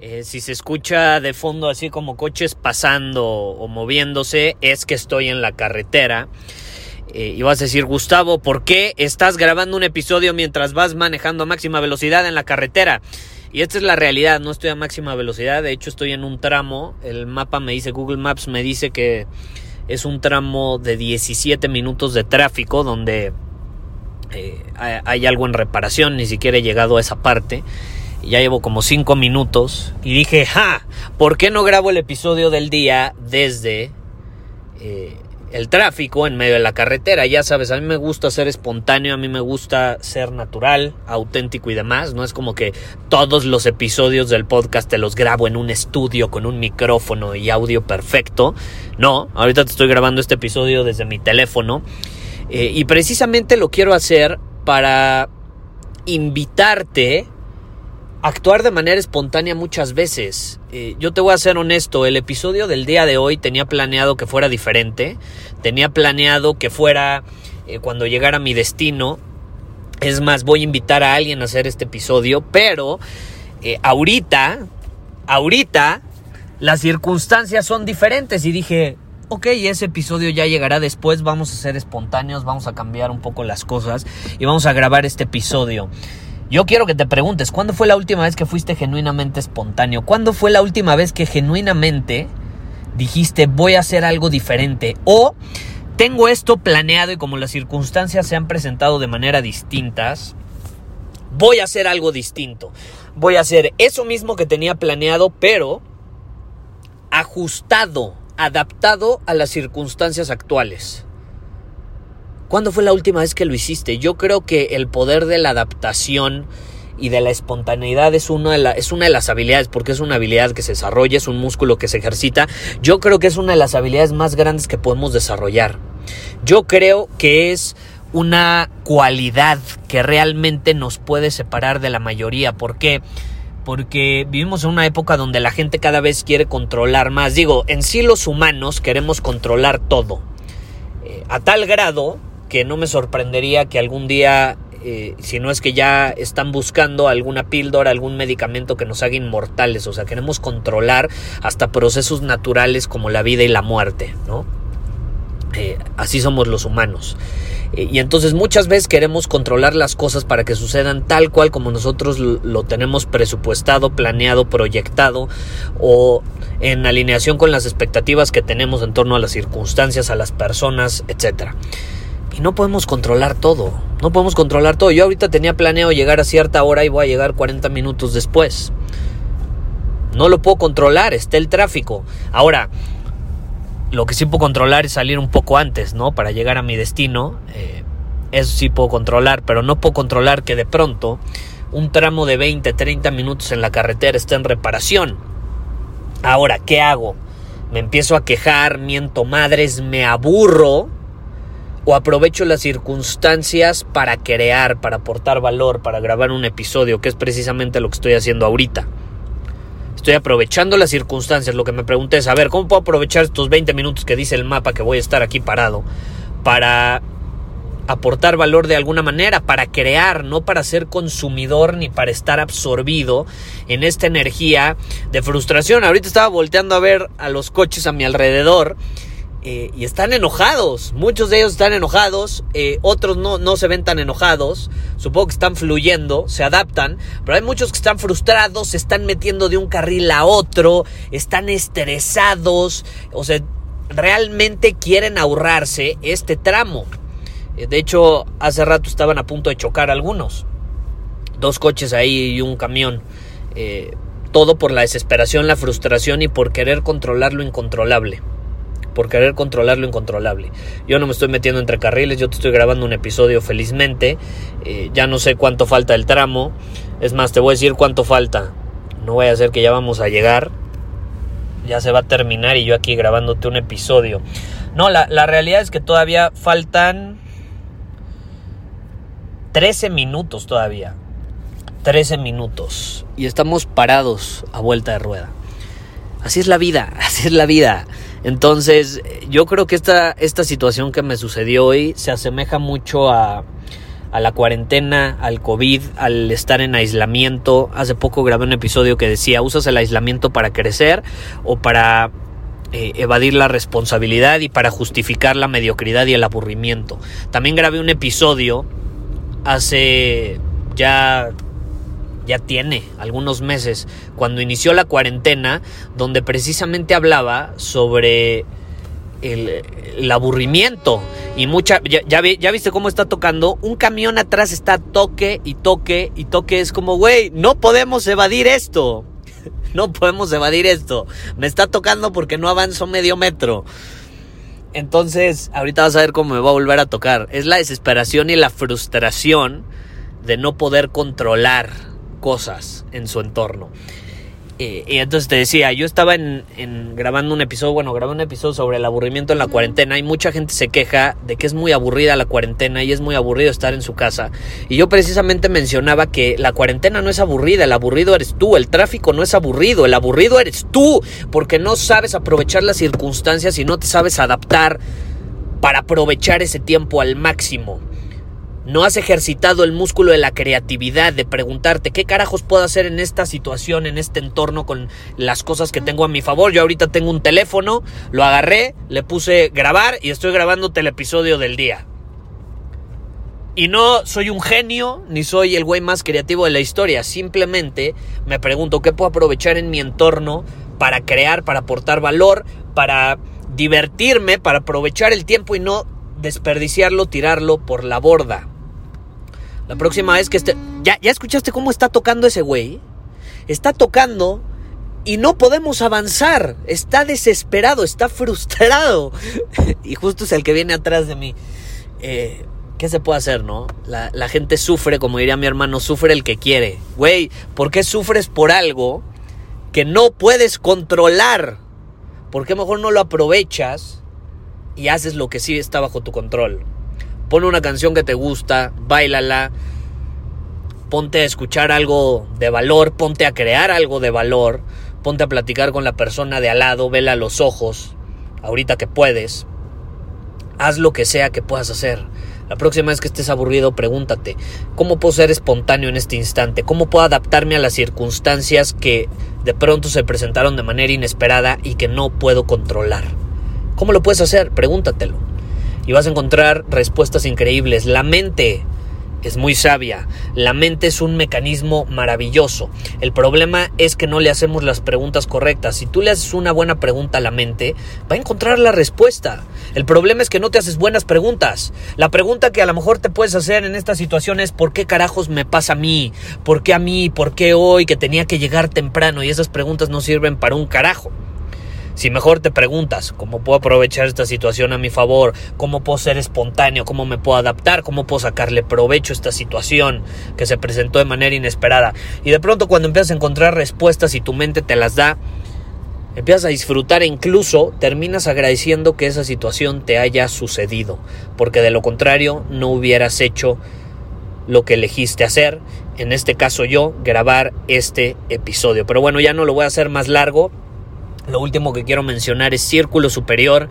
Eh, si se escucha de fondo así como coches pasando o moviéndose, es que estoy en la carretera. Eh, y vas a decir, Gustavo, ¿por qué estás grabando un episodio mientras vas manejando a máxima velocidad en la carretera? Y esta es la realidad, no estoy a máxima velocidad, de hecho estoy en un tramo, el mapa me dice, Google Maps me dice que es un tramo de 17 minutos de tráfico donde eh, hay algo en reparación, ni siquiera he llegado a esa parte. Ya llevo como 5 minutos y dije, ¡ja! ¿Por qué no grabo el episodio del día desde eh, el tráfico en medio de la carretera. Ya sabes, a mí me gusta ser espontáneo, a mí me gusta ser natural, auténtico y demás. No es como que todos los episodios del podcast te los grabo en un estudio con un micrófono y audio perfecto. No, ahorita te estoy grabando este episodio desde mi teléfono. Eh, y precisamente lo quiero hacer para invitarte actuar de manera espontánea muchas veces. Eh, yo te voy a ser honesto, el episodio del día de hoy tenía planeado que fuera diferente, tenía planeado que fuera eh, cuando llegara mi destino. Es más, voy a invitar a alguien a hacer este episodio, pero eh, ahorita, ahorita, las circunstancias son diferentes y dije, ok, ese episodio ya llegará después, vamos a ser espontáneos, vamos a cambiar un poco las cosas y vamos a grabar este episodio. Yo quiero que te preguntes, ¿cuándo fue la última vez que fuiste genuinamente espontáneo? ¿Cuándo fue la última vez que genuinamente dijiste voy a hacer algo diferente? O tengo esto planeado y como las circunstancias se han presentado de manera distintas, voy a hacer algo distinto. Voy a hacer eso mismo que tenía planeado, pero ajustado, adaptado a las circunstancias actuales. ¿Cuándo fue la última vez que lo hiciste? Yo creo que el poder de la adaptación y de la espontaneidad es una, de es una de las habilidades, porque es una habilidad que se desarrolla, es un músculo que se ejercita. Yo creo que es una de las habilidades más grandes que podemos desarrollar. Yo creo que es una cualidad que realmente nos puede separar de la mayoría. ¿Por qué? Porque vivimos en una época donde la gente cada vez quiere controlar más. Digo, en sí los humanos queremos controlar todo. Eh, a tal grado que no me sorprendería que algún día, eh, si no es que ya están buscando alguna píldora, algún medicamento que nos haga inmortales, o sea, queremos controlar hasta procesos naturales como la vida y la muerte, ¿no? Eh, así somos los humanos. Eh, y entonces muchas veces queremos controlar las cosas para que sucedan tal cual como nosotros lo tenemos presupuestado, planeado, proyectado o en alineación con las expectativas que tenemos en torno a las circunstancias, a las personas, etcétera. Y no podemos controlar todo. No podemos controlar todo. Yo ahorita tenía planeado llegar a cierta hora y voy a llegar 40 minutos después. No lo puedo controlar, está el tráfico. Ahora, lo que sí puedo controlar es salir un poco antes, ¿no? Para llegar a mi destino. Eh, eso sí puedo controlar, pero no puedo controlar que de pronto un tramo de 20, 30 minutos en la carretera esté en reparación. Ahora, ¿qué hago? Me empiezo a quejar, miento madres, me aburro o aprovecho las circunstancias para crear, para aportar valor, para grabar un episodio, que es precisamente lo que estoy haciendo ahorita. Estoy aprovechando las circunstancias. Lo que me pregunté es, a ver, ¿cómo puedo aprovechar estos 20 minutos que dice el mapa que voy a estar aquí parado para aportar valor de alguna manera, para crear, no para ser consumidor ni para estar absorbido en esta energía de frustración. Ahorita estaba volteando a ver a los coches a mi alrededor eh, y están enojados. Muchos de ellos están enojados, eh, otros no, no se ven tan enojados. Supongo que están fluyendo, se adaptan, pero hay muchos que están frustrados, se están metiendo de un carril a otro, están estresados, o sea, realmente quieren ahorrarse este tramo. Eh, de hecho, hace rato estaban a punto de chocar algunos. Dos coches ahí y un camión. todo por la desesperación, la frustración y por querer controlar lo incontrolable por querer controlar lo incontrolable. Yo no me estoy metiendo entre carriles, yo te estoy grabando un episodio felizmente, eh, ya no sé cuánto falta el tramo, es más, te voy a decir cuánto falta, no voy a hacer que ya vamos a llegar, ya se va a terminar y yo aquí grabándote un episodio. No, la, la realidad es que todavía faltan 13 minutos todavía. 13 minutos. Y estamos parados a vuelta de rueda. Así es la vida, así es la vida. Entonces, yo creo que esta, esta situación que me sucedió hoy se asemeja mucho a, a la cuarentena, al COVID, al estar en aislamiento. Hace poco grabé un episodio que decía, ¿usas el aislamiento para crecer o para eh, evadir la responsabilidad y para justificar la mediocridad y el aburrimiento? También grabé un episodio hace ya ya tiene algunos meses, cuando inició la cuarentena, donde precisamente hablaba sobre el, aburrimiento y mucha ya, ya, viste cómo está tocando un camión atrás está toque y toque y toque es como güey no podemos evadir esto no podemos evadir esto me está tocando porque no avanzo medio metro entonces ahorita vas a ver cómo me va a volver a tocar. Es la desesperación y la frustración de no poder controlar cosas en su entorno. Eh, y entonces te decía, yo estaba en, grabando un episodio, bueno, grabé un episodio sobre el aburrimiento en la cuarentena y mucha gente se queja de que es muy aburrida la cuarentena y es muy aburrido estar en su casa. Y yo precisamente mencionaba que la cuarentena no es aburrida, el aburrido eres tú, el tráfico no es aburrido, el aburrido eres tú, porque no sabes aprovechar las circunstancias y no te sabes adaptar para aprovechar ese tiempo al máximo. No has ejercitado el músculo de la creatividad, de preguntarte qué carajos puedo hacer en esta situación, en este entorno con las cosas que tengo a mi favor. Yo ahorita tengo un teléfono, lo agarré, le puse grabar y estoy grabando el episodio del día. Y no soy un genio, ni soy el güey más creativo de la historia. Simplemente me pregunto qué puedo aprovechar en mi entorno para crear, para aportar valor, para divertirme, para aprovechar el tiempo y no desperdiciarlo, tirarlo por la borda. La próxima vez que esté... ¿Ya, ¿Ya escuchaste cómo está tocando ese güey? Está tocando y no podemos avanzar. Está desesperado, está frustrado. y justo es el que viene atrás de mí. Eh, ¿Qué se puede hacer, no? La, la, gente sufre, como diría mi hermano, sufre el que quiere. Güey, ¿por qué sufres por algo que no puedes controlar? ¿Por qué mejor no lo aprovechas y haces lo que sí está bajo tu control? Pon una canción que te gusta, bailala, ponte a escuchar algo de valor, ponte a crear algo de valor, ponte a platicar con la persona de al lado, vela los ojos, ahorita que puedes. Haz lo que sea que puedas hacer. La próxima vez que estés aburrido, pregúntate, ¿cómo puedo ser espontáneo en este instante? ¿Cómo puedo adaptarme a las circunstancias que de pronto se presentaron de manera inesperada y que no puedo controlar? ¿Cómo lo puedes hacer? Pregúntatelo y vas a encontrar respuestas increíbles. La mente es muy sabia. La mente es un mecanismo maravilloso. El problema es que no le hacemos las preguntas correctas. Si tú le haces una buena pregunta a la mente, va a encontrar la respuesta. El problema es que no te haces buenas preguntas. La pregunta que a lo mejor te puedes hacer en esta situación es ¿por qué carajos me pasa a mí? ¿Por qué a mí? ¿Por qué hoy que tenía que llegar temprano? Y esas preguntas no sirven para un carajo. Si mejor te preguntas cómo puedo aprovechar esta situación a mi favor, cómo puedo ser espontáneo, cómo me puedo adaptar, cómo puedo sacarle provecho a esta situación que se presentó de manera inesperada. Y de pronto cuando empiezas a encontrar respuestas y tu mente te las da, empiezas a disfrutar e incluso terminas agradeciendo que esa situación te haya sucedido, porque de lo contrario no hubieras hecho lo que elegiste hacer, en este caso yo, grabar este episodio. Pero bueno, ya no lo voy a hacer más largo, lo último que quiero mencionar es Círculo Superior.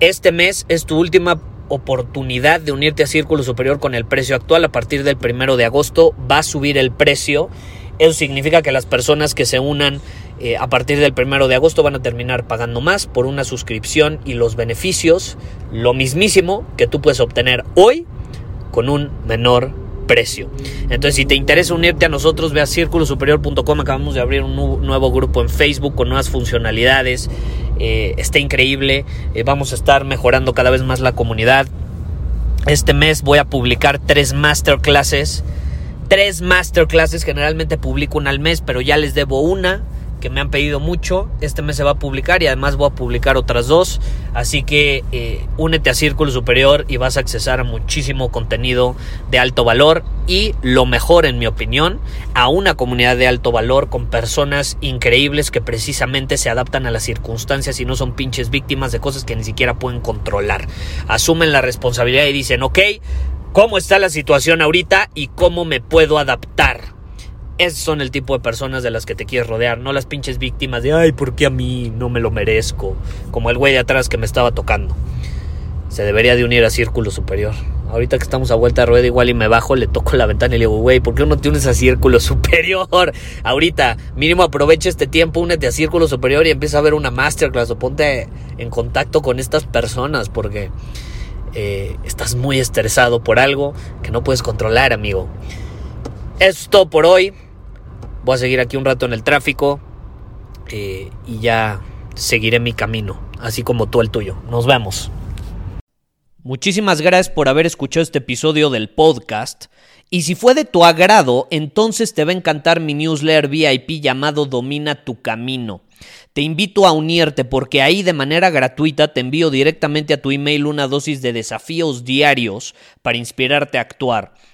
Este mes es tu última oportunidad de unirte a Círculo Superior con el precio actual. A partir del primero de agosto va a subir el precio. Eso significa que las personas que se unan eh, a partir del primero de agosto van a terminar pagando más por una suscripción y los beneficios, lo mismísimo que tú puedes obtener hoy con un menor precio. Entonces, si te interesa unirte a nosotros, ve a círculosuperior.com. Acabamos de abrir un nuevo grupo en Facebook con nuevas funcionalidades. Eh, está increíble. Eh, vamos a estar mejorando cada vez más la comunidad. Este mes voy a publicar tres masterclasses. Tres masterclasses. Generalmente publico una al mes, pero ya les debo una que me han pedido mucho. Este mes se va a publicar y además voy a publicar otras dos. Así que eh, únete a Círculo Superior y vas a accesar a muchísimo contenido de alto valor y lo mejor en mi opinión, a una comunidad de alto valor con personas increíbles que precisamente se adaptan a las circunstancias y no son pinches víctimas de cosas que ni siquiera pueden controlar. Asumen la responsabilidad y dicen, ok, ¿cómo está la situación ahorita y cómo me puedo adaptar? Esos son el tipo de personas de las que te quieres rodear, no las pinches víctimas de, ay, ¿por qué a mí no me lo merezco? Como el güey de atrás que me estaba tocando. Se debería de unir a Círculo Superior. Ahorita que estamos a vuelta de rueda igual y me bajo, le toco la ventana y le digo, güey, ¿por qué no te unes a Círculo Superior? Ahorita, mínimo aprovecha este tiempo, únete a Círculo Superior y empieza a ver una masterclass o ponte en contacto con estas personas porque eh, estás muy estresado por algo que no puedes controlar, amigo. Eso es todo por hoy. Voy a seguir aquí un rato en el tráfico eh, y ya seguiré mi camino, así como tú el tuyo. Nos vemos. Muchísimas gracias por haber escuchado este episodio del podcast. Y si fue de tu agrado, entonces te va a encantar mi newsletter VIP llamado Domina tu Camino. Te invito a unirte porque ahí de manera gratuita te envío directamente a tu email una dosis de desafíos diarios para inspirarte a actuar.